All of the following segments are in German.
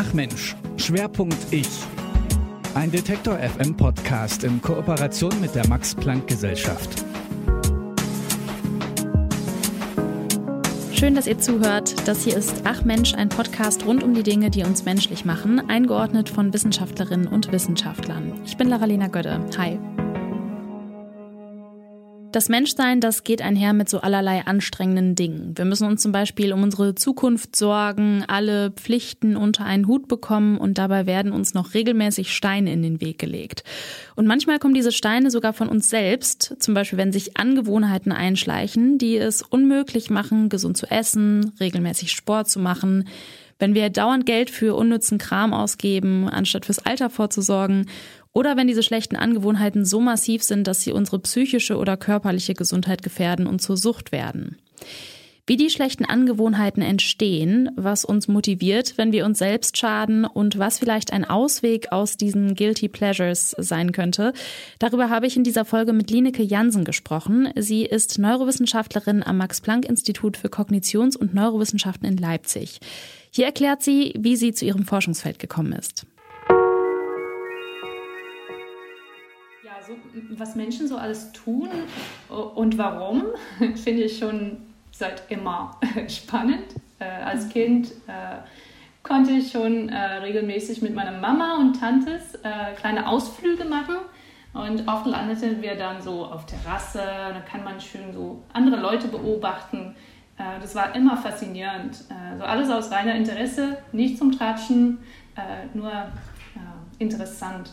Ach Mensch, Schwerpunkt Ich. Ein Detektor FM Podcast in Kooperation mit der Max Planck Gesellschaft. Schön, dass ihr zuhört. Das hier ist Ach Mensch, ein Podcast rund um die Dinge, die uns menschlich machen, eingeordnet von Wissenschaftlerinnen und Wissenschaftlern. Ich bin Laralena Gödde. Hi. Das Menschsein, das geht einher mit so allerlei anstrengenden Dingen. Wir müssen uns zum Beispiel um unsere Zukunft sorgen, alle Pflichten unter einen Hut bekommen und dabei werden uns noch regelmäßig Steine in den Weg gelegt. Und manchmal kommen diese Steine sogar von uns selbst, zum Beispiel wenn sich Angewohnheiten einschleichen, die es unmöglich machen, gesund zu essen, regelmäßig Sport zu machen, wenn wir dauernd Geld für unnützen Kram ausgeben, anstatt fürs Alter vorzusorgen oder wenn diese schlechten Angewohnheiten so massiv sind, dass sie unsere psychische oder körperliche Gesundheit gefährden und zur Sucht werden. Wie die schlechten Angewohnheiten entstehen, was uns motiviert, wenn wir uns selbst schaden und was vielleicht ein Ausweg aus diesen Guilty Pleasures sein könnte, darüber habe ich in dieser Folge mit Lineke Jansen gesprochen. Sie ist Neurowissenschaftlerin am Max-Planck-Institut für Kognitions- und Neurowissenschaften in Leipzig. Hier erklärt sie, wie sie zu ihrem Forschungsfeld gekommen ist. Was Menschen so alles tun und warum, finde ich schon seit immer spannend. Äh, als mhm. Kind äh, konnte ich schon äh, regelmäßig mit meiner Mama und Tantes äh, kleine Ausflüge machen. Und oft landeten wir dann so auf Terrasse, da kann man schön so andere Leute beobachten. Äh, das war immer faszinierend. Äh, so alles aus reiner Interesse, nicht zum Tratschen, nur interessant.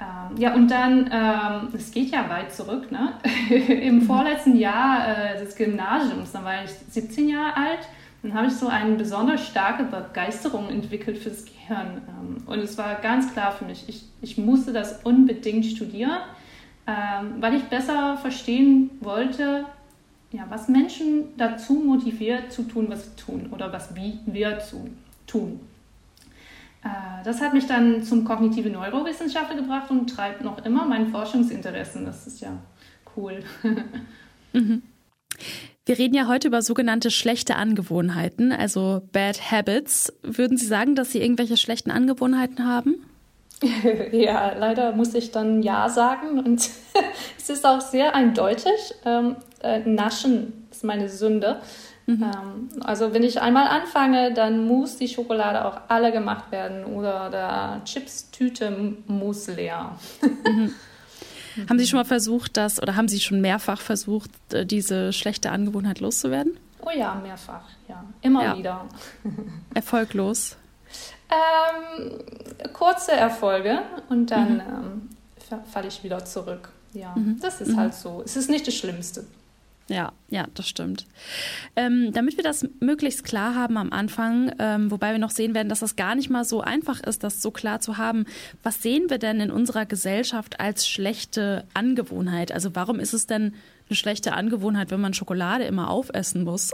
Ähm, ja, und dann, ähm, es geht ja weit zurück, ne? im mhm. vorletzten Jahr äh, des Gymnasiums, da war ich 17 Jahre alt, dann habe ich so eine besonders starke Begeisterung entwickelt fürs Gehirn. Ähm, und es war ganz klar für mich, ich, ich musste das unbedingt studieren, ähm, weil ich besser verstehen wollte, ja, was Menschen dazu motiviert zu tun, was sie tun oder was wir zu tun. Äh, das hat mich dann zum kognitive Neurowissenschaftler gebracht und treibt noch immer mein Forschungsinteressen. Das ist ja cool. Mhm. Wir reden ja heute über sogenannte schlechte Angewohnheiten, also Bad Habits. Würden Sie sagen, dass Sie irgendwelche schlechten Angewohnheiten haben? ja, leider muss ich dann Ja sagen und es ist auch sehr eindeutig. Ähm, äh, Naschen ist meine Sünde. Mhm. Ähm, also wenn ich einmal anfange, dann muss die Schokolade auch alle gemacht werden oder der Chips-Tüte muss leer. Mhm. Haben Sie schon mal versucht, das oder haben Sie schon mehrfach versucht, äh, diese schlechte Angewohnheit loszuwerden? Oh ja, mehrfach, ja. Immer ja. wieder. Erfolglos? Ähm, kurze Erfolge und dann mhm. ähm, falle ich wieder zurück. Ja, mhm. das ist mhm. halt so. Es ist nicht das Schlimmste. Ja, ja, das stimmt. Ähm, damit wir das möglichst klar haben am Anfang, ähm, wobei wir noch sehen werden, dass das gar nicht mal so einfach ist, das so klar zu haben. Was sehen wir denn in unserer Gesellschaft als schlechte Angewohnheit? Also warum ist es denn eine schlechte Angewohnheit, wenn man Schokolade immer aufessen muss?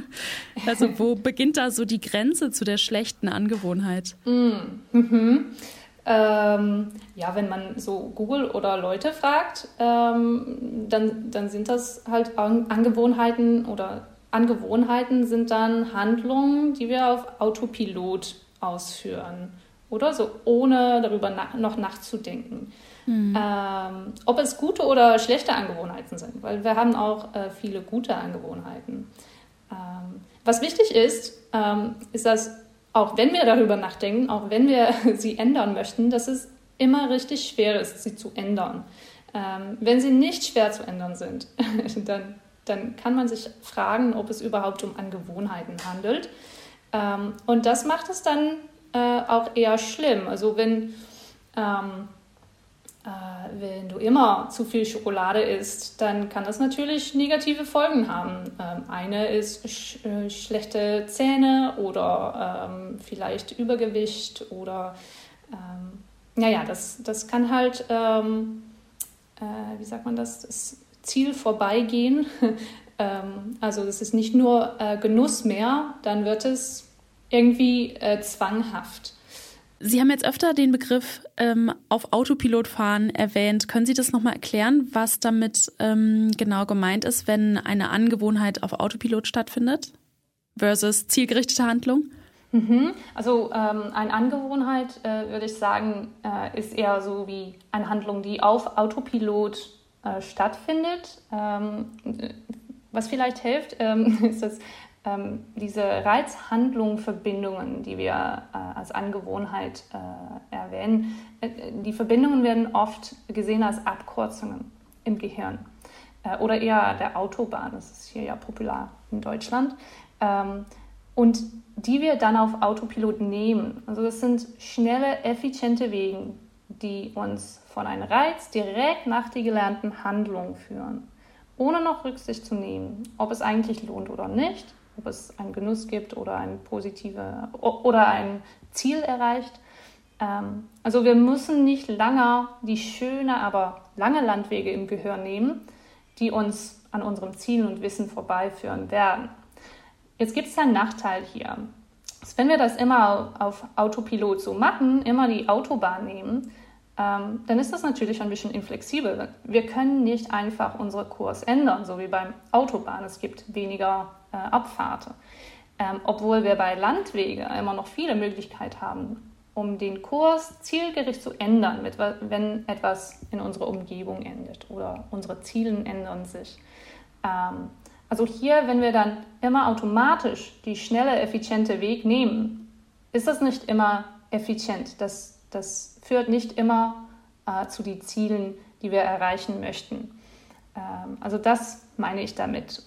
also wo beginnt da so die Grenze zu der schlechten Angewohnheit? Mm, mhm. Ähm, ja, wenn man so Google oder Leute fragt, ähm, dann, dann sind das halt Angewohnheiten oder Angewohnheiten sind dann Handlungen, die wir auf Autopilot ausführen oder so, ohne darüber nach, noch nachzudenken. Mhm. Ähm, ob es gute oder schlechte Angewohnheiten sind, weil wir haben auch äh, viele gute Angewohnheiten. Ähm, was wichtig ist, ähm, ist, dass auch wenn wir darüber nachdenken, auch wenn wir sie ändern möchten, dass es immer richtig schwer ist, sie zu ändern. Ähm, wenn sie nicht schwer zu ändern sind, dann, dann kann man sich fragen, ob es überhaupt um Angewohnheiten handelt. Ähm, und das macht es dann äh, auch eher schlimm. Also wenn ähm, äh, wenn du immer zu viel Schokolade isst, dann kann das natürlich negative Folgen haben. Ähm, eine ist sch äh, schlechte Zähne oder ähm, vielleicht Übergewicht oder ähm, naja, das, das kann halt, ähm, äh, wie sagt man das, das Ziel vorbeigehen. Ähm, also das ist nicht nur äh, Genuss mehr, dann wird es irgendwie äh, zwanghaft. Sie haben jetzt öfter den Begriff ähm, auf Autopilot fahren erwähnt. Können Sie das nochmal erklären, was damit ähm, genau gemeint ist, wenn eine Angewohnheit auf Autopilot stattfindet versus zielgerichtete Handlung? Mhm. Also ähm, eine Angewohnheit, äh, würde ich sagen, äh, ist eher so wie eine Handlung, die auf Autopilot äh, stattfindet. Ähm, was vielleicht hilft, ähm, ist, dass ähm, diese Reizhandlung-Verbindungen, die wir äh, als Angewohnheit äh, erwähnen, äh, die Verbindungen werden oft gesehen als Abkürzungen im Gehirn äh, oder eher der Autobahn. Das ist hier ja populär in Deutschland. Ähm, und die wir dann auf Autopilot nehmen. Also das sind schnelle, effiziente Wege, die uns von einem Reiz direkt nach der gelernten Handlung führen, ohne noch Rücksicht zu nehmen, ob es eigentlich lohnt oder nicht ob es einen Genuss gibt oder ein positive oder ein Ziel erreicht. Ähm, also wir müssen nicht lange die schöne, aber lange Landwege im Gehör nehmen, die uns an unserem Ziel und Wissen vorbeiführen werden. Jetzt gibt es einen Nachteil hier. Wenn wir das immer auf Autopilot so machen, immer die Autobahn nehmen, ähm, dann ist das natürlich ein bisschen inflexibel. Wir können nicht einfach unseren Kurs ändern, so wie beim Autobahn. Es gibt weniger äh, Abfahrten. Ähm, obwohl wir bei Landwege immer noch viele Möglichkeiten haben, um den Kurs zielgerichtet zu ändern, mit, wenn etwas in unserer Umgebung endet oder unsere Ziele ändern sich. Ähm, also hier, wenn wir dann immer automatisch die schnelle, effiziente Weg nehmen, ist das nicht immer effizient. Das das führt nicht immer äh, zu den Zielen, die wir erreichen möchten. Ähm, also das meine ich damit.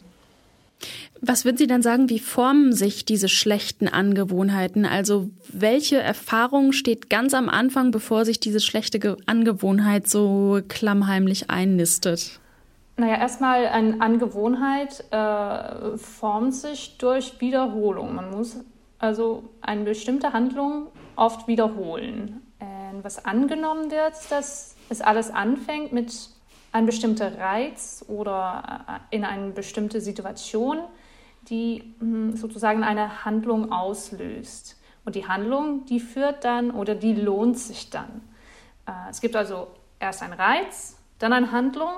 Was würden Sie dann sagen, wie formen sich diese schlechten Angewohnheiten? Also welche Erfahrung steht ganz am Anfang, bevor sich diese schlechte Angewohnheit so klammheimlich einnistet? Naja, erstmal eine Angewohnheit äh, formt sich durch Wiederholung. Man muss also eine bestimmte Handlung oft wiederholen was angenommen wird, dass es alles anfängt mit einem bestimmten Reiz oder äh, in einer bestimmten Situation, die hm, sozusagen eine Handlung auslöst. Und die Handlung, die führt dann oder die lohnt sich dann. Äh, es gibt also erst einen Reiz, dann eine Handlung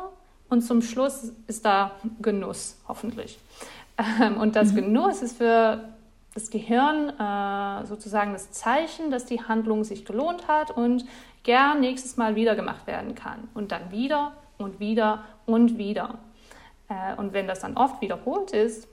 und zum Schluss ist da Genuss, hoffentlich. Ähm, und das mhm. Genuss ist für das Gehirn äh, sozusagen das Zeichen, dass die Handlung sich gelohnt hat und gern nächstes Mal wieder gemacht werden kann. Und dann wieder und wieder und wieder. Äh, und wenn das dann oft wiederholt ist,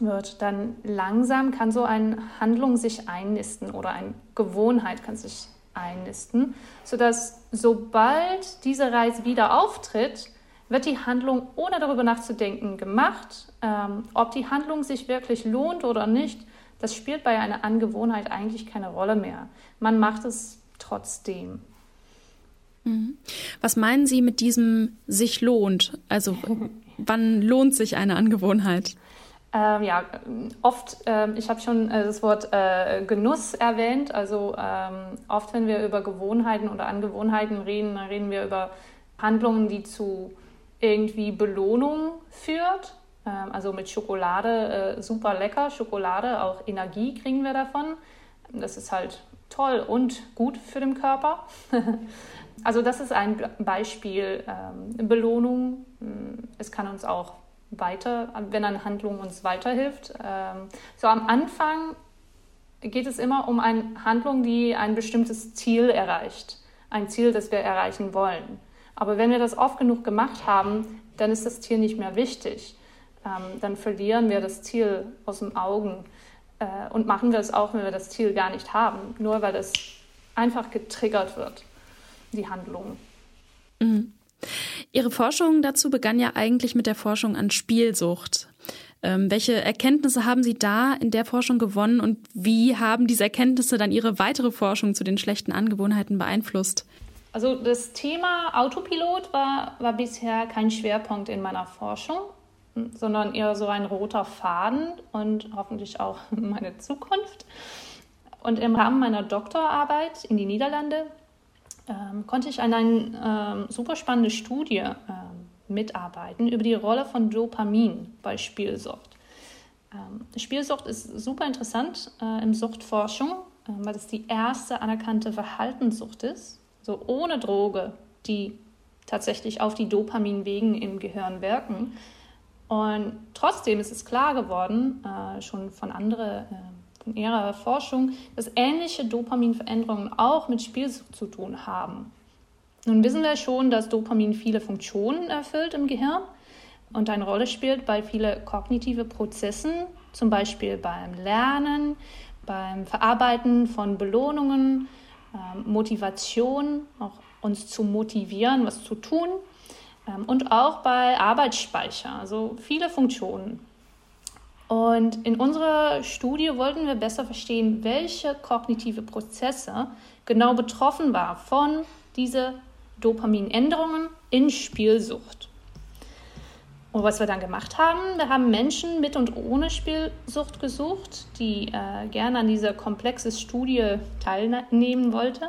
wird dann langsam kann so eine Handlung sich einnisten oder eine Gewohnheit kann sich einnisten, sodass sobald dieser Reiz wieder auftritt, wird die Handlung ohne darüber nachzudenken gemacht. Ähm, ob die Handlung sich wirklich lohnt oder nicht, das spielt bei einer Angewohnheit eigentlich keine Rolle mehr. Man macht es trotzdem. Mhm. Was meinen Sie mit diesem sich lohnt? Also wann lohnt sich eine Angewohnheit? Ähm, ja, oft, äh, ich habe schon äh, das Wort äh, Genuss erwähnt. Also ähm, oft, wenn wir über Gewohnheiten oder Angewohnheiten reden, dann reden wir über Handlungen, die zu irgendwie Belohnung führt. Ähm, also mit Schokolade äh, super lecker. Schokolade, auch Energie kriegen wir davon. Das ist halt toll und gut für den Körper. also das ist ein Beispiel ähm, Belohnung. Mm, es kann uns auch weiter, wenn eine Handlung uns weiterhilft. Ähm, so am Anfang geht es immer um eine Handlung, die ein bestimmtes Ziel erreicht. Ein Ziel, das wir erreichen wollen. Aber wenn wir das oft genug gemacht haben, dann ist das Ziel nicht mehr wichtig ähm, dann verlieren wir das Ziel aus den Augen äh, und machen wir es auch, wenn wir das Ziel gar nicht haben, nur weil es einfach getriggert wird, die Handlung. Mhm. Ihre Forschung dazu begann ja eigentlich mit der Forschung an Spielsucht. Ähm, welche Erkenntnisse haben Sie da in der Forschung gewonnen und wie haben diese Erkenntnisse dann Ihre weitere Forschung zu den schlechten Angewohnheiten beeinflusst? Also das Thema Autopilot war, war bisher kein Schwerpunkt in meiner Forschung sondern eher so ein roter Faden und hoffentlich auch meine Zukunft. Und im Rahmen meiner Doktorarbeit in die Niederlande ähm, konnte ich an einer ähm, super spannenden Studie ähm, mitarbeiten über die Rolle von Dopamin bei Spielsucht. Ähm, Spielsucht ist super interessant äh, in Suchtforschung, äh, weil es die erste anerkannte Verhaltenssucht ist, so ohne Droge, die tatsächlich auf die Dopaminwegen im Gehirn wirken. Und trotzdem ist es klar geworden, äh, schon von anderen von ihrer Forschung, dass ähnliche Dopaminveränderungen auch mit Spielsucht zu tun haben. Nun wissen wir schon, dass Dopamin viele Funktionen erfüllt im Gehirn und eine Rolle spielt bei vielen kognitiven Prozessen, zum Beispiel beim Lernen, beim Verarbeiten von Belohnungen, ähm, Motivation, auch uns zu motivieren, was zu tun ähm, und auch bei Arbeitsspeicher, also viele Funktionen. Und in unserer Studie wollten wir besser verstehen, welche kognitive Prozesse genau betroffen waren von diesen Dopaminänderungen in Spielsucht. Und was wir dann gemacht haben, wir haben Menschen mit und ohne Spielsucht gesucht, die äh, gerne an dieser komplexen Studie teilnehmen wollten.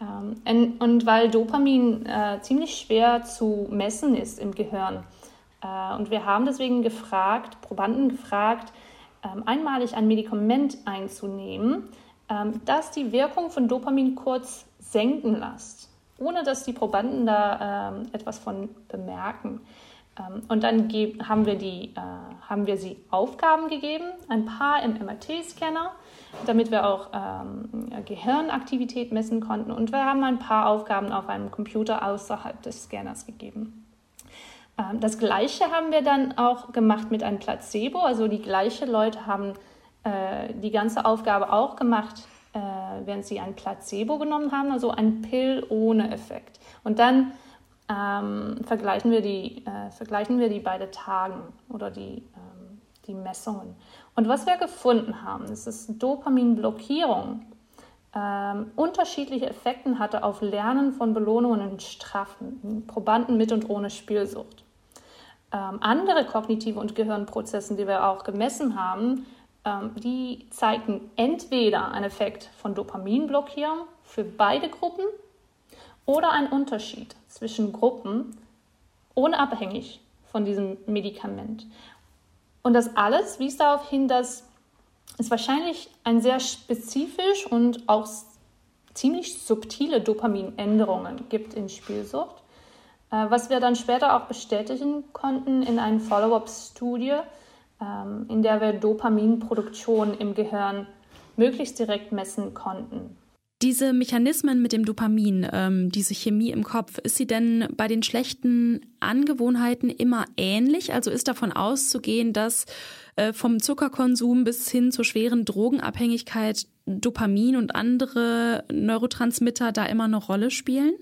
Ähm, und weil Dopamin äh, ziemlich schwer zu messen ist im Gehirn. Äh, und wir haben deswegen gefragt, Probanden gefragt, ähm, einmalig ein Medikament einzunehmen, ähm, das die Wirkung von Dopamin kurz senken lässt, ohne dass die Probanden da ähm, etwas von bemerken. Und dann haben wir, die, äh, haben wir sie Aufgaben gegeben, ein paar im MRT-Scanner, damit wir auch Gehirnaktivität messen konnten. Und wir haben ein paar Aufgaben auf einem Computer außerhalb des Scanners gegeben. Ähm, das Gleiche haben wir dann auch gemacht mit einem Placebo. Also die gleichen Leute haben äh, die ganze Aufgabe auch gemacht, äh, während sie ein Placebo genommen haben, also ein Pill ohne Effekt. Und dann ähm, vergleichen, wir die, äh, vergleichen wir die beiden Tagen oder die, ähm, die Messungen. Und was wir gefunden haben, ist, dass Dopaminblockierung ähm, unterschiedliche Effekte hatte auf Lernen von Belohnungen und Strafen, Probanden mit und ohne Spielsucht. Ähm, andere kognitive und Gehirnprozesse, die wir auch gemessen haben, ähm, die zeigten entweder einen Effekt von Dopaminblockierung für beide Gruppen oder einen Unterschied zwischen Gruppen, unabhängig von diesem Medikament. Und das alles wies darauf hin, dass es wahrscheinlich ein sehr spezifisch und auch ziemlich subtile Dopaminänderungen gibt in Spielsucht, was wir dann später auch bestätigen konnten in einer Follow-up-Studie, ähm, in der wir Dopaminproduktion im Gehirn möglichst direkt messen konnten. Diese Mechanismen mit dem Dopamin, ähm, diese Chemie im Kopf, ist sie denn bei den schlechten Angewohnheiten immer ähnlich? Also ist davon auszugehen, dass äh, vom Zuckerkonsum bis hin zur schweren Drogenabhängigkeit Dopamin und andere Neurotransmitter da immer eine Rolle spielen?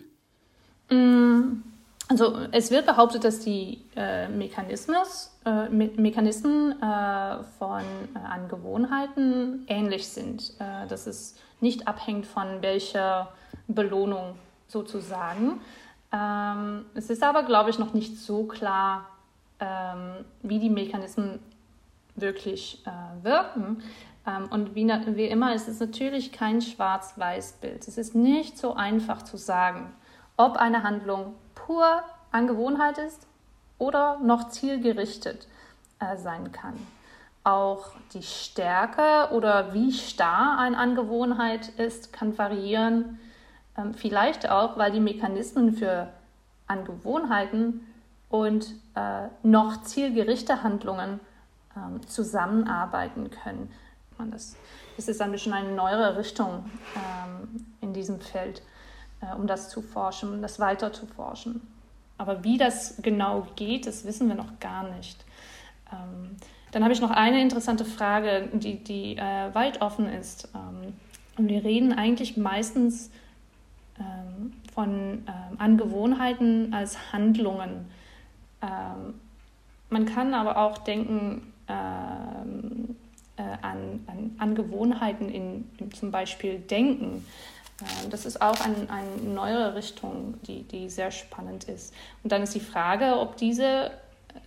Mm, also es wird behauptet, dass die äh, Mechanismus, äh, Me Mechanismen äh, von äh, Angewohnheiten ähnlich sind. Äh, dass es nicht abhängt von welcher Belohnung sozusagen. Ähm, es ist aber, glaube ich, noch nicht so klar, ähm, wie die Mechanismen wirklich äh, wirken. Ähm, und wie, wie immer ist es natürlich kein Schwarz-Weiß-Bild. Es ist nicht so einfach zu sagen, ob eine Handlung pur Angewohnheit ist oder noch zielgerichtet äh, sein kann. Auch die Stärke oder wie starr eine Angewohnheit ist, kann variieren. Ähm, vielleicht auch, weil die Mechanismen für Angewohnheiten und äh, noch zielgerichtete Handlungen ähm, zusammenarbeiten können. Das, das ist ein bisschen eine neuere Richtung ähm, in diesem Feld, äh, um das zu forschen, um das weiter zu forschen. Aber wie das genau geht, das wissen wir noch gar nicht. Ähm, dann habe ich noch eine interessante Frage, die, die äh, weit offen ist. Ähm, und wir reden eigentlich meistens ähm, von ähm, Angewohnheiten als Handlungen. Ähm, man kann aber auch denken ähm, äh, an, an Angewohnheiten in, in, zum Beispiel Denken. Ähm, das ist auch ein, eine neue Richtung, die, die sehr spannend ist. Und dann ist die Frage, ob diese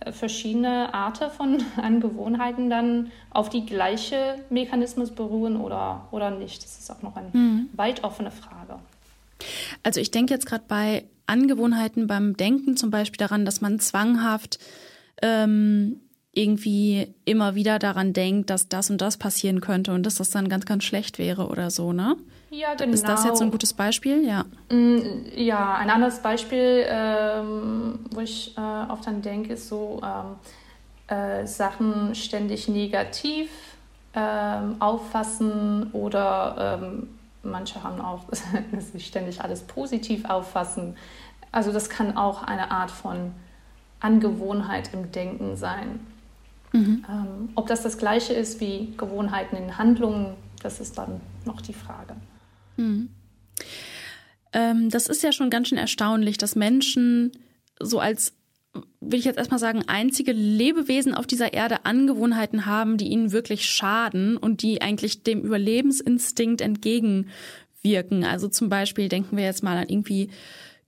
äh, verschiedene Arten von Angewohnheiten dann auf die gleiche Mechanismus beruhen oder, oder nicht. Das ist auch noch eine mhm. weit offene Frage. Also ich denke jetzt gerade bei Angewohnheiten beim Denken zum Beispiel daran, dass man zwanghaft ähm, irgendwie immer wieder daran denkt, dass das und das passieren könnte und dass das dann ganz, ganz schlecht wäre oder so, ne? Ja, genau. Ist das jetzt so ein gutes Beispiel? Ja. Mm, ja, ein anderes Beispiel, ähm, wo ich äh, oft dann denke, ist so ähm, äh, Sachen ständig negativ ähm, auffassen oder ähm, manche haben auch, dass sie ständig alles positiv auffassen. Also das kann auch eine Art von Angewohnheit im Denken sein. Mhm. Ähm, ob das das gleiche ist wie Gewohnheiten in Handlungen, das ist dann noch die Frage. Mhm. Ähm, das ist ja schon ganz schön erstaunlich, dass Menschen so als will ich jetzt erstmal sagen, einzige Lebewesen auf dieser Erde Angewohnheiten haben, die ihnen wirklich schaden und die eigentlich dem Überlebensinstinkt entgegenwirken. Also zum Beispiel denken wir jetzt mal an irgendwie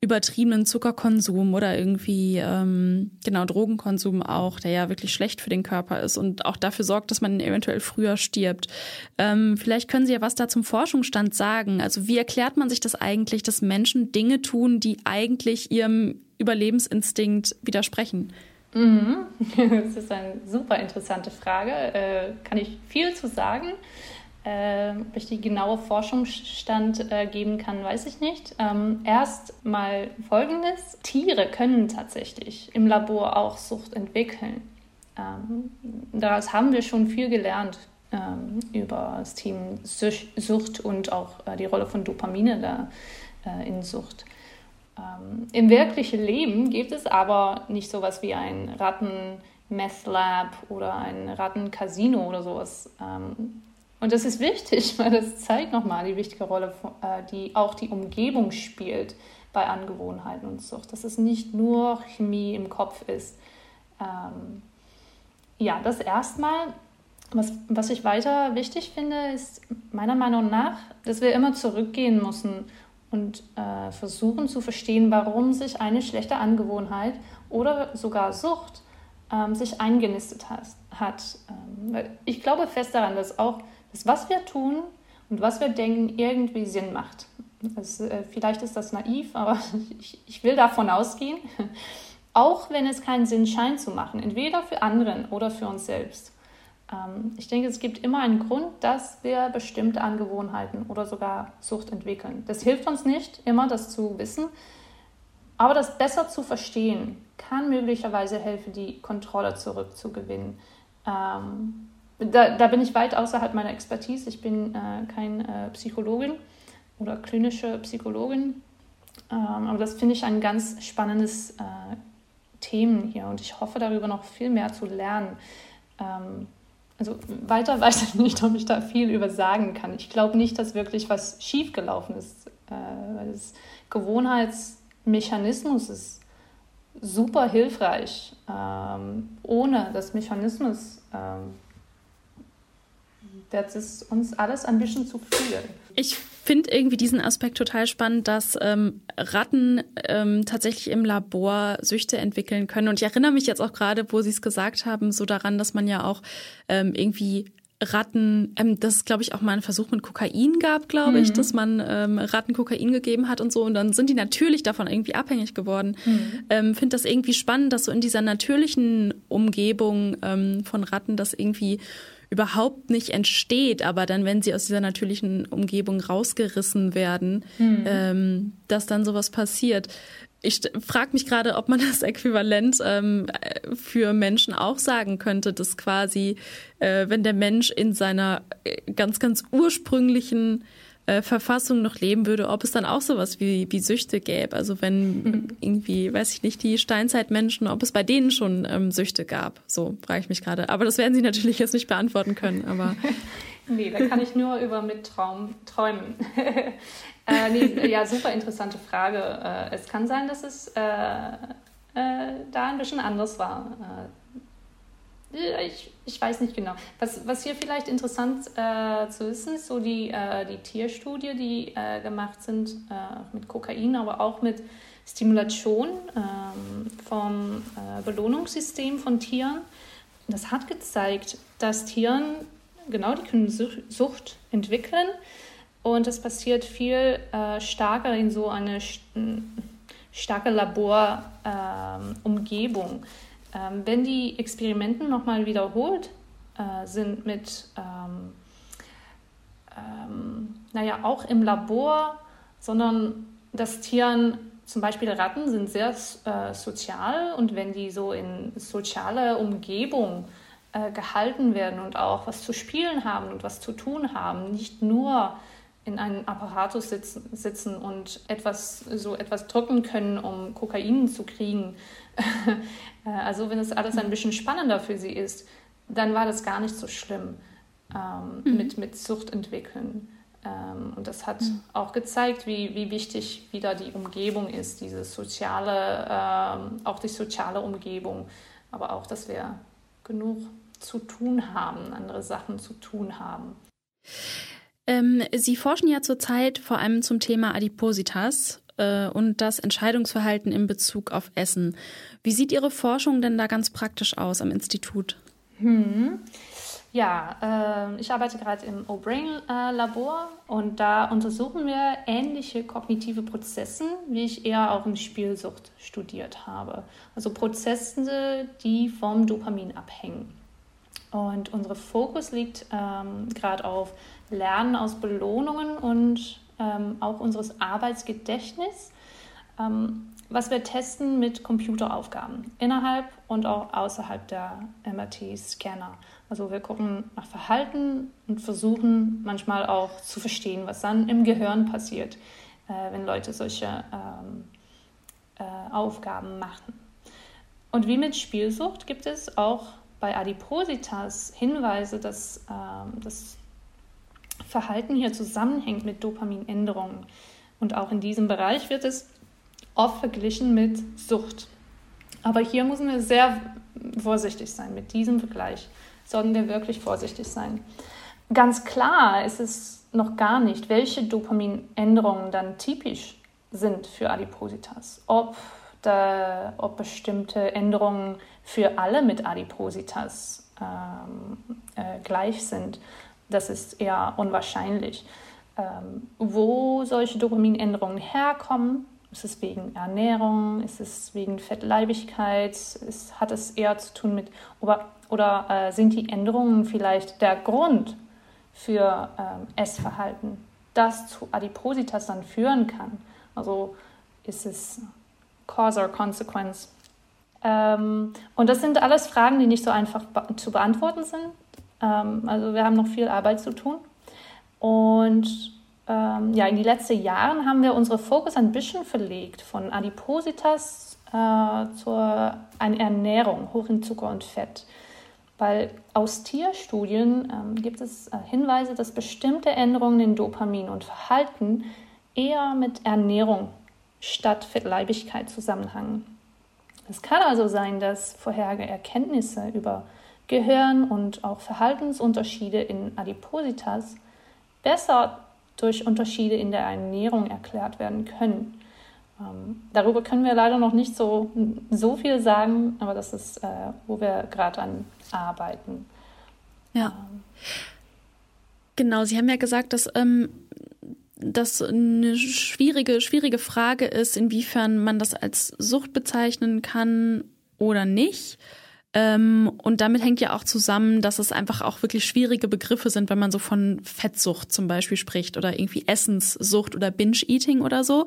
übertriebenen Zuckerkonsum oder irgendwie ähm, genau Drogenkonsum auch, der ja wirklich schlecht für den Körper ist und auch dafür sorgt, dass man eventuell früher stirbt. Ähm, vielleicht können Sie ja was da zum Forschungsstand sagen. Also wie erklärt man sich das eigentlich, dass Menschen Dinge tun, die eigentlich ihrem Überlebensinstinkt widersprechen? Mhm. Das ist eine super interessante Frage. Äh, kann ich viel zu sagen. Äh, ob ich die genaue Forschungsstand äh, geben kann, weiß ich nicht. Ähm, erst mal Folgendes. Tiere können tatsächlich im Labor auch Sucht entwickeln. Ähm, daraus haben wir schon viel gelernt ähm, über das Team Sucht und auch äh, die Rolle von Dopamine da äh, in Sucht. Ähm, Im wirklichen Leben gibt es aber nicht sowas wie ein Ratten-Meth-Lab oder ein Ratten-Casino oder sowas. Ähm, und das ist wichtig, weil das zeigt nochmal die wichtige Rolle, äh, die auch die Umgebung spielt bei Angewohnheiten und Sucht. Dass es nicht nur Chemie im Kopf ist. Ähm, ja, das erstmal. Was, was ich weiter wichtig finde, ist meiner Meinung nach, dass wir immer zurückgehen müssen und äh, versuchen zu verstehen, warum sich eine schlechte Angewohnheit oder sogar Sucht ähm, sich eingenistet hat. hat. Ähm, ich glaube fest daran, dass auch dass was wir tun und was wir denken irgendwie Sinn macht. Das, äh, vielleicht ist das naiv, aber ich, ich will davon ausgehen, auch wenn es keinen Sinn scheint zu machen, entweder für anderen oder für uns selbst. Ähm, ich denke, es gibt immer einen Grund, dass wir bestimmte Angewohnheiten oder sogar Sucht entwickeln. Das hilft uns nicht, immer das zu wissen, aber das besser zu verstehen, kann möglicherweise helfen, die Kontrolle zurückzugewinnen. Ähm, da, da bin ich weit außerhalb meiner Expertise. Ich bin äh, kein äh, Psychologin oder klinische Psychologin. Ähm, aber das finde ich ein ganz spannendes äh, Thema hier und ich hoffe darüber noch viel mehr zu lernen. Ähm, also weiter weiß ich nicht, ob ich da viel über sagen kann. Ich glaube nicht, dass wirklich was schiefgelaufen ist, äh, weil das Gewohnheitsmechanismus ist super hilfreich. Ähm, ohne das Mechanismus wird es uns alles ein bisschen zu viel. Ich finde irgendwie diesen Aspekt total spannend, dass ähm, Ratten ähm, tatsächlich im Labor Süchte entwickeln können. Und ich erinnere mich jetzt auch gerade, wo Sie es gesagt haben, so daran, dass man ja auch ähm, irgendwie Ratten, ähm, das glaube ich auch mal ein Versuch mit Kokain gab, glaube mhm. ich, dass man ähm, Ratten Kokain gegeben hat und so und dann sind die natürlich davon irgendwie abhängig geworden. Mhm. Ähm, Finde das irgendwie spannend, dass so in dieser natürlichen Umgebung ähm, von Ratten das irgendwie überhaupt nicht entsteht, aber dann, wenn sie aus dieser natürlichen Umgebung rausgerissen werden, mhm. ähm, dass dann sowas passiert. Ich frage mich gerade, ob man das Äquivalent ähm, für Menschen auch sagen könnte, dass quasi, äh, wenn der Mensch in seiner äh, ganz, ganz ursprünglichen äh, Verfassung noch leben würde, ob es dann auch sowas wie, wie Süchte gäbe. Also wenn mhm. irgendwie, weiß ich nicht, die Steinzeitmenschen, ob es bei denen schon ähm, Süchte gab. So frage ich mich gerade. Aber das werden Sie natürlich jetzt nicht beantworten können. Aber nee, da kann ich nur über Mittraum träumen. äh, nee, ja, super interessante Frage. Äh, es kann sein, dass es äh, äh da ein bisschen anders war. Ich, ich weiß nicht genau. Was, was hier vielleicht interessant äh, zu wissen ist, so die, äh, die Tierstudie, die äh, gemacht sind äh, mit Kokain, aber auch mit Stimulation ähm, vom äh, Belohnungssystem von Tieren. Das hat gezeigt, dass Tieren, genau, die können Sucht entwickeln und das passiert viel äh, stärker in so eine starke Laborumgebung. Ähm, wenn die Experimente nochmal wiederholt äh, sind mit, ähm, ähm, naja, auch im Labor, sondern das Tieren, zum Beispiel Ratten, sind sehr äh, sozial. Und wenn die so in soziale Umgebung äh, gehalten werden und auch was zu spielen haben und was zu tun haben, nicht nur in einem Apparatus sitzen, sitzen und etwas, so etwas drücken können, um Kokain zu kriegen. Äh, also wenn es alles ein bisschen spannender für sie ist, dann war das gar nicht so schlimm ähm, mhm. mit, mit Sucht entwickeln. Ähm, und das hat mhm. auch gezeigt, wie, wie wichtig wieder die Umgebung ist, diese soziale, ähm, auch die soziale Umgebung, aber auch, dass wir genug zu tun haben, andere Sachen zu tun haben. Ähm, Sie forschen ja zurzeit vor allem zum Thema Adipositas äh, und das Entscheidungsverhalten in Bezug auf Essen. Wie sieht Ihre Forschung denn da ganz praktisch aus am Institut? Hm. Ja, äh, ich arbeite gerade im O-Brain-Labor äh, und da untersuchen wir ähnliche kognitive Prozesse, wie ich eher auch in Spielsucht studiert habe. Also Prozesse, die vom Dopamin abhängen. Und unser Fokus liegt ähm, gerade auf Lernen aus Belohnungen und ähm, auch unseres Arbeitsgedächtnis, ähm, was wir testen mit Computeraufgaben innerhalb und auch außerhalb der MRT-Scanner. Also wir gucken nach Verhalten und versuchen manchmal auch zu verstehen, was dann im Gehirn passiert, äh, wenn Leute solche ähm, äh, Aufgaben machen. Und wie mit Spielsucht gibt es auch bei Adipositas Hinweise, dass ähm, das Verhalten hier zusammenhängt mit Dopaminänderungen. Und auch in diesem Bereich wird es oft verglichen mit Sucht. Aber hier müssen wir sehr vorsichtig sein mit diesem Vergleich sollten wir wirklich vorsichtig sein. Ganz klar ist es noch gar nicht, welche Dopaminänderungen dann typisch sind für Adipositas. Ob, da, ob bestimmte Änderungen für alle mit Adipositas ähm, äh, gleich sind, das ist eher unwahrscheinlich. Ähm, wo solche Dopaminänderungen herkommen, ist es wegen Ernährung, ist es wegen Fettleibigkeit, ist, hat es eher zu tun mit oder äh, sind die Änderungen vielleicht der Grund für ähm, Essverhalten, das zu Adipositas dann führen kann? Also ist es Cause or Consequence? Ähm, und das sind alles Fragen, die nicht so einfach zu beantworten sind. Ähm, also wir haben noch viel Arbeit zu tun. Und ähm, ja, in den letzten Jahren haben wir unseren Fokus ein bisschen verlegt von Adipositas äh, zur Ernährung hoch in Zucker und Fett. Weil aus Tierstudien ähm, gibt es äh, Hinweise, dass bestimmte Änderungen in Dopamin und Verhalten eher mit Ernährung statt Fettleibigkeit zusammenhängen. Es kann also sein, dass vorherige Erkenntnisse über Gehirn und auch Verhaltensunterschiede in Adipositas besser durch Unterschiede in der Ernährung erklärt werden können. Ähm, darüber können wir leider noch nicht so, so viel sagen, aber das ist, äh, wo wir gerade an arbeiten. Ja. Genau, Sie haben ja gesagt, dass ähm, das eine schwierige, schwierige Frage ist, inwiefern man das als Sucht bezeichnen kann oder nicht. Ähm, und damit hängt ja auch zusammen, dass es einfach auch wirklich schwierige Begriffe sind, wenn man so von Fettsucht zum Beispiel spricht oder irgendwie Essenssucht oder Binge-Eating oder so.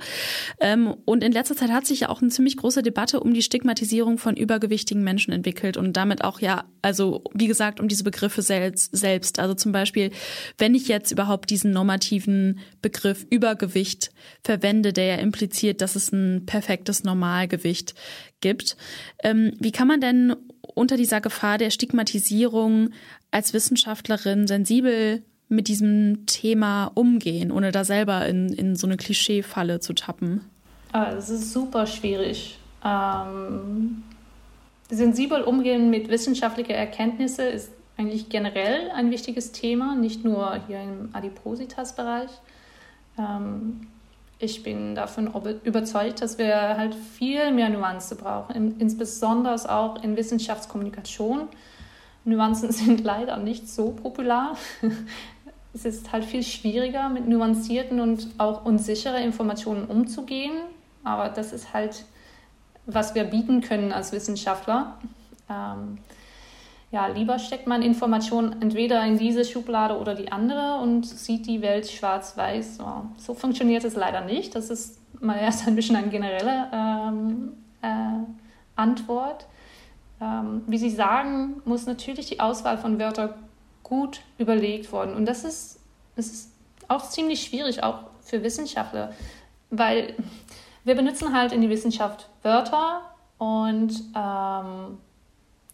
Ähm, und in letzter Zeit hat sich ja auch eine ziemlich große Debatte um die Stigmatisierung von übergewichtigen Menschen entwickelt und damit auch ja, also wie gesagt, um diese Begriffe selbst. Also zum Beispiel, wenn ich jetzt überhaupt diesen normativen Begriff Übergewicht verwende, der ja impliziert, dass es ein perfektes Normalgewicht gibt. Ähm, wie kann man denn unter dieser Gefahr der Stigmatisierung als Wissenschaftlerin sensibel mit diesem Thema umgehen, ohne da selber in, in so eine Klischeefalle zu tappen? Ah, es ist super schwierig. Ähm, sensibel umgehen mit wissenschaftlichen Erkenntnissen ist eigentlich generell ein wichtiges Thema, nicht nur hier im Adipositas-Bereich. Ähm, ich bin davon überzeugt, dass wir halt viel mehr Nuance brauchen, insbesondere auch in Wissenschaftskommunikation. Nuancen sind leider nicht so popular. Es ist halt viel schwieriger, mit nuancierten und auch unsicheren Informationen umzugehen. Aber das ist halt, was wir bieten können als Wissenschaftler. Ähm, ja, lieber steckt man Informationen entweder in diese Schublade oder die andere und sieht die Welt schwarz-weiß. So, so funktioniert es leider nicht. Das ist mal erst ein bisschen eine generelle ähm, äh, Antwort. ähm, wie Sie sagen, muss natürlich die Auswahl von Wörtern gut überlegt worden. Und das ist, ist auch ziemlich schwierig, auch für Wissenschaftler, weil wir benutzen halt in die Wissenschaft Wörter und ähm,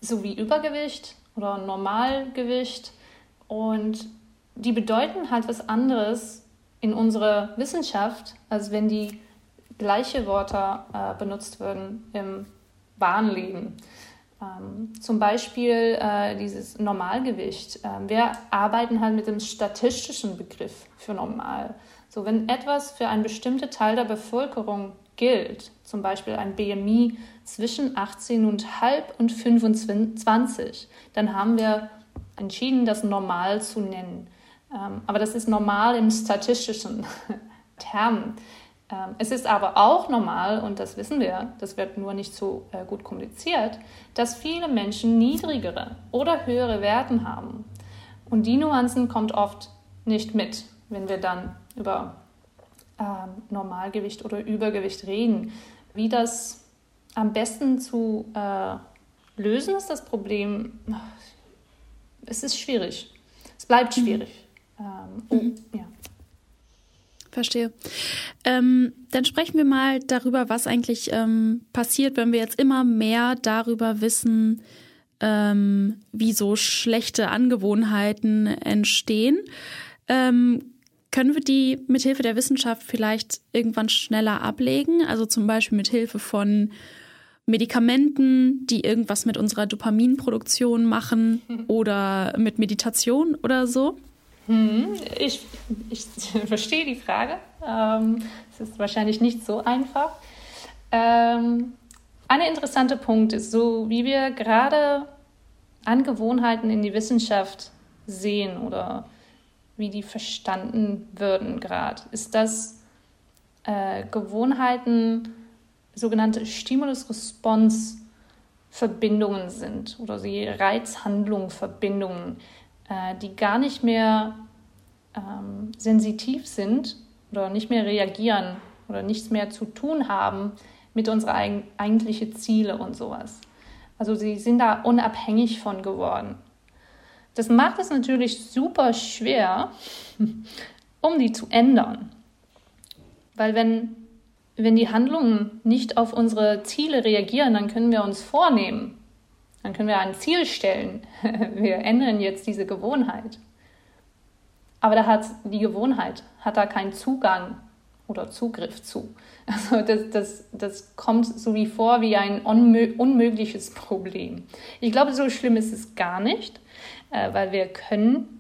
so wie Übergewicht oder Normalgewicht und die bedeuten halt was anderes in unserer Wissenschaft, als wenn die gleiche Wörter äh, benutzt würden im wahren Leben. Ähm, zum Beispiel äh, dieses Normalgewicht. Ähm, wir arbeiten halt mit dem statistischen Begriff für normal. So, wenn etwas für einen bestimmten Teil der Bevölkerung gilt, zum Beispiel ein BMI zwischen 18,5 und 25, dann haben wir entschieden, das normal zu nennen. Ähm, aber das ist normal im statistischen Termen. Ähm, es ist aber auch normal, und das wissen wir, das wird nur nicht so äh, gut kommuniziert, dass viele Menschen niedrigere oder höhere Werten haben. Und die Nuancen kommt oft nicht mit, wenn wir dann über ähm, Normalgewicht oder Übergewicht reden. Wie das am besten zu äh, lösen ist, das Problem, es ist schwierig. Es bleibt mhm. schwierig. Mhm. Ähm, oh, mhm. ja. Verstehe. Ähm, dann sprechen wir mal darüber, was eigentlich ähm, passiert, wenn wir jetzt immer mehr darüber wissen, ähm, wie so schlechte Angewohnheiten entstehen. Ähm, können wir die mithilfe der Wissenschaft vielleicht irgendwann schneller ablegen? Also zum Beispiel mit Hilfe von Medikamenten, die irgendwas mit unserer Dopaminproduktion machen oder mit Meditation oder so? Hm, ich, ich verstehe die Frage. Ähm, es ist wahrscheinlich nicht so einfach. Ähm, ein interessanter Punkt ist, so wie wir gerade Angewohnheiten in die Wissenschaft sehen oder wie die verstanden würden gerade, ist, dass äh, Gewohnheiten sogenannte Stimulus-Response-Verbindungen sind oder die Reizhandlung-Verbindungen äh, die gar nicht mehr ähm, sensitiv sind oder nicht mehr reagieren oder nichts mehr zu tun haben mit unseren eig eigentlichen Ziele und sowas. Also sie sind da unabhängig von geworden. Das macht es natürlich super schwer, um die zu ändern. Weil wenn, wenn die Handlungen nicht auf unsere Ziele reagieren, dann können wir uns vornehmen, dann können wir ein Ziel stellen. Wir ändern jetzt diese Gewohnheit. Aber da hat die Gewohnheit, hat da keinen Zugang oder Zugriff zu. Also das, das, das kommt so wie vor wie ein unmö unmögliches Problem. Ich glaube, so schlimm ist es gar nicht, äh, weil wir können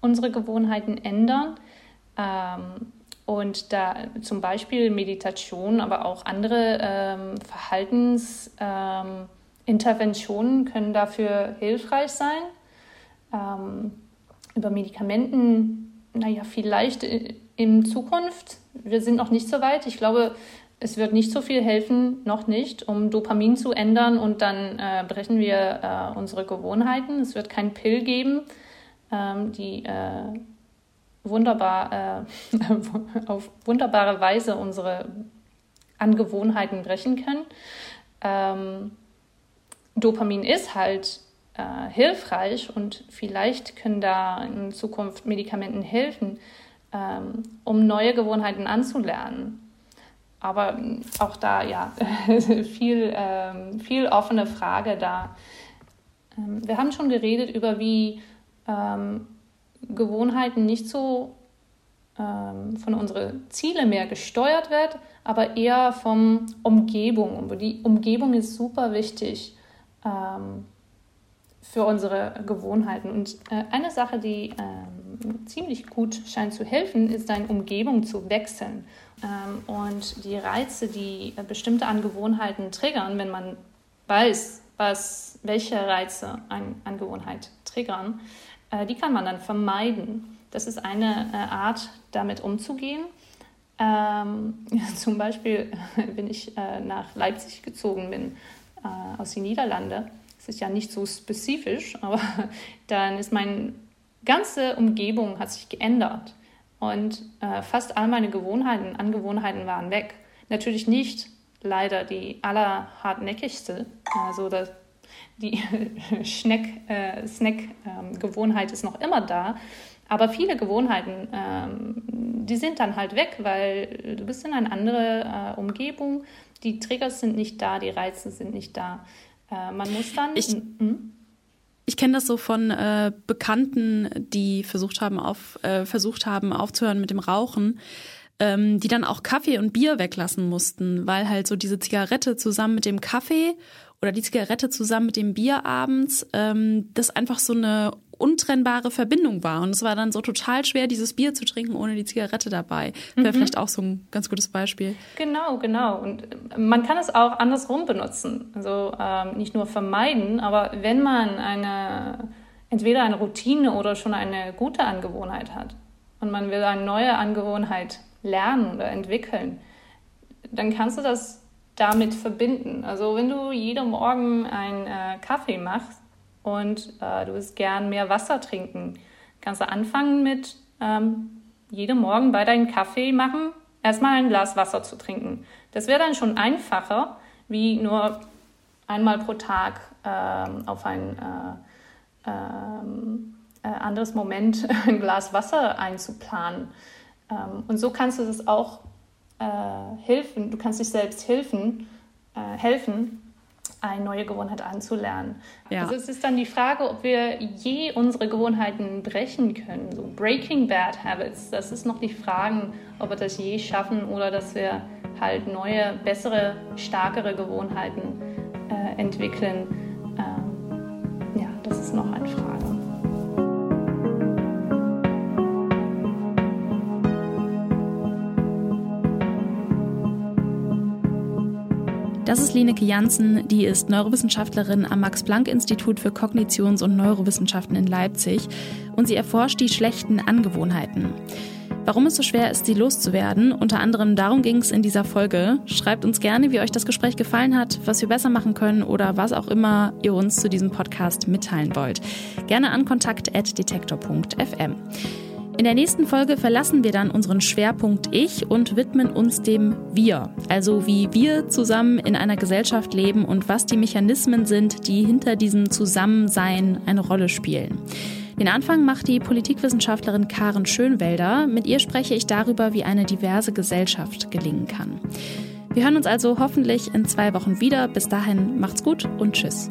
unsere Gewohnheiten ändern. Ähm, und da zum Beispiel Meditation, aber auch andere ähm, Verhaltens... Ähm, können dafür hilfreich sein. Ähm, über Medikamenten, naja, vielleicht in Zukunft. Wir sind noch nicht so weit. Ich glaube, es wird nicht so viel helfen, noch nicht, um Dopamin zu ändern und dann äh, brechen wir äh, unsere Gewohnheiten. Es wird kein Pill geben, ähm, die äh, wunderbar, äh, auf wunderbare Weise unsere Angewohnheiten brechen können. Ähm, Dopamin ist halt äh, hilfreich und vielleicht können da in Zukunft Medikamenten helfen, ähm, um neue Gewohnheiten anzulernen. Aber auch da, ja, viel, ähm, viel offene Frage da. Ähm, wir haben schon geredet über, wie ähm, Gewohnheiten nicht so ähm, von unseren Zielen mehr gesteuert wird, aber eher vom Umgebung. Die Umgebung ist super wichtig ähm, für unsere Gewohnheiten. Und äh, eine Sache, die ähm, ziemlich gut scheint zu helfen, ist deine Umgebung zu wechseln. Ähm, und die Reize, die äh, bestimmte Angewohnheiten triggern, wenn man weiß, was, welche Reize eine Angewohnheit triggern, äh, die kann man dann vermeiden. Das ist eine äh, Art, damit umzugehen. Ähm, zum Beispiel, wenn ich äh, nach Leipzig gezogen bin, äh, aus den Niederlanden. Es ist ja nicht so spezifisch, aber dann ist meine ganze Umgebung hat sich geändert und äh, fast all meine Gewohnheiten, Angewohnheiten waren weg. Natürlich nicht leider die allerhartnäckigste. Also das, die Snack-Gewohnheit äh, ist noch immer da. Aber viele Gewohnheiten, ähm, die sind dann halt weg, weil du bist in eine andere äh, Umgebung. Die Triggers sind nicht da, die Reize sind nicht da. Äh, man muss dann. Ich, hm? ich kenne das so von äh, Bekannten, die versucht haben, auf, äh, versucht haben, aufzuhören mit dem Rauchen ähm, die dann auch Kaffee und Bier weglassen mussten, weil halt so diese Zigarette zusammen mit dem Kaffee oder die Zigarette zusammen mit dem Bier abends, ähm, das einfach so eine untrennbare Verbindung war. Und es war dann so total schwer, dieses Bier zu trinken ohne die Zigarette dabei. Wäre mhm. vielleicht auch so ein ganz gutes Beispiel. Genau, genau. Und man kann es auch andersrum benutzen. Also ähm, nicht nur vermeiden, aber wenn man eine, entweder eine Routine oder schon eine gute Angewohnheit hat und man will eine neue Angewohnheit lernen oder entwickeln, dann kannst du das damit verbinden. Also wenn du jeden Morgen einen äh, Kaffee machst und äh, du willst gern mehr Wasser trinken, kannst du anfangen mit ähm, jedem Morgen bei deinem Kaffee machen, erstmal ein Glas Wasser zu trinken. Das wäre dann schon einfacher, wie nur einmal pro Tag ähm, auf ein äh, ähm, äh anderes Moment ein Glas Wasser einzuplanen. Ähm, und so kannst du das auch äh, helfen, du kannst dich selbst helfen, äh, helfen, eine neue Gewohnheit anzulernen. Ja. Also es ist dann die Frage, ob wir je unsere Gewohnheiten brechen können. So Breaking Bad Habits, das ist noch die Frage, ob wir das je schaffen oder dass wir halt neue, bessere, stärkere Gewohnheiten äh, entwickeln. Ähm, ja, das ist noch eine Frage. Das ist Lineke Janssen, die ist Neurowissenschaftlerin am Max-Planck-Institut für Kognitions- und Neurowissenschaften in Leipzig und sie erforscht die schlechten Angewohnheiten. Warum es so schwer ist, sie loszuwerden, unter anderem darum ging es in dieser Folge. Schreibt uns gerne, wie euch das Gespräch gefallen hat, was wir besser machen können oder was auch immer ihr uns zu diesem Podcast mitteilen wollt. Gerne an kontakt.detektor.fm. In der nächsten Folge verlassen wir dann unseren Schwerpunkt Ich und widmen uns dem Wir, also wie wir zusammen in einer Gesellschaft leben und was die Mechanismen sind, die hinter diesem Zusammensein eine Rolle spielen. Den Anfang macht die Politikwissenschaftlerin Karen Schönwelder. Mit ihr spreche ich darüber, wie eine diverse Gesellschaft gelingen kann. Wir hören uns also hoffentlich in zwei Wochen wieder. Bis dahin macht's gut und tschüss.